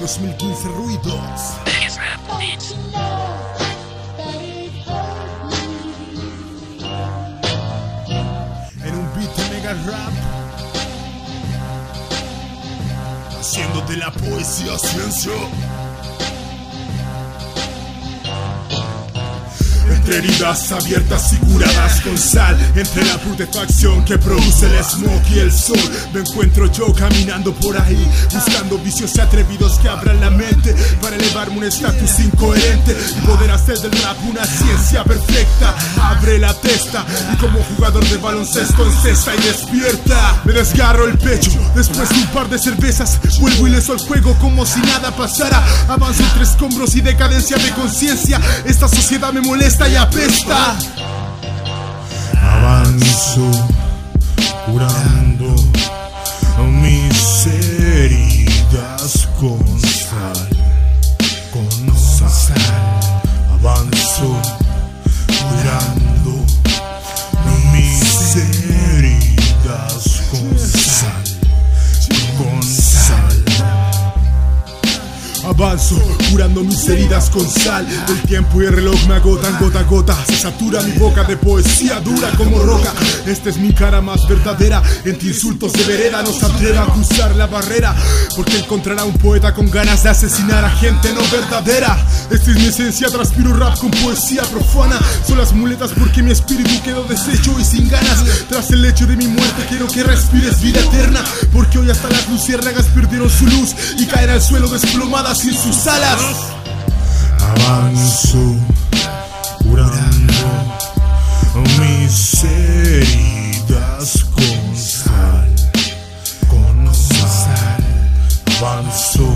2015 ruidos. En un beat de mega rap. Haciéndote la poesía ciencia. Entre heridas abiertas y curadas con sal Entre la putefacción que produce el smog y el sol. Me encuentro yo caminando por ahí Buscando vicios y atrevidos que abran la mente Para elevarme un estatus incoherente Y poder hacer del rap una ciencia perfecta. Abre la testa y como jugador de baloncesto encesta y despierta. Me desgarro el pecho después de un par de cervezas. Vuelvo ileso al juego como si nada pasara. Avanzo entre escombros y decadencia de conciencia. Esta sociedad me molesta y apesta. Avanzo curando Avanzo, curando mis heridas con sal. El tiempo y el reloj me agotan gota a gota. Se satura mi boca de poesía dura como roca. Esta es mi cara más verdadera. Entre insultos de vereda no se atreva a cruzar la barrera. Porque encontrará un poeta con ganas de asesinar a gente no verdadera. Esta es mi esencia, transpiro rap con poesía profana. Son las muletas porque mi espíritu quedó deshecho y sin ganas. Tras el hecho de mi muerte quiero que respires vida eterna. Porque hoy hasta las luciérnagas perdieron su luz y caen al suelo desplomadas sin sus alas. Avanzo, curando mis heridas con sal, con sal. Avanzo,